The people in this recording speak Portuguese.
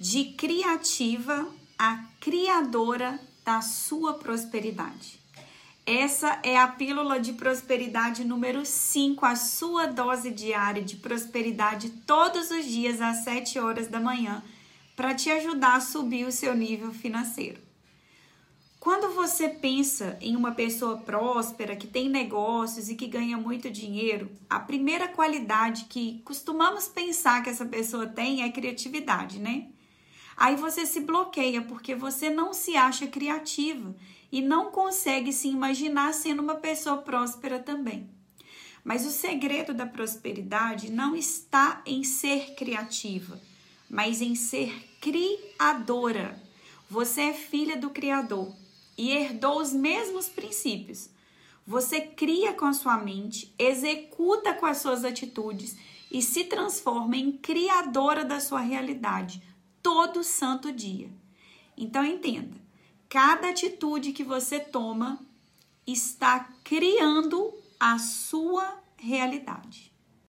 de criativa a criadora da sua prosperidade. Essa é a pílula de prosperidade número 5, a sua dose diária de prosperidade todos os dias às 7 horas da manhã, para te ajudar a subir o seu nível financeiro. Quando você pensa em uma pessoa próspera, que tem negócios e que ganha muito dinheiro, a primeira qualidade que costumamos pensar que essa pessoa tem é criatividade, né? Aí você se bloqueia porque você não se acha criativa e não consegue se imaginar sendo uma pessoa próspera também. Mas o segredo da prosperidade não está em ser criativa, mas em ser criadora. Você é filha do Criador e herdou os mesmos princípios. Você cria com a sua mente, executa com as suas atitudes e se transforma em criadora da sua realidade todo santo dia. Então entenda, cada atitude que você toma está criando a sua realidade.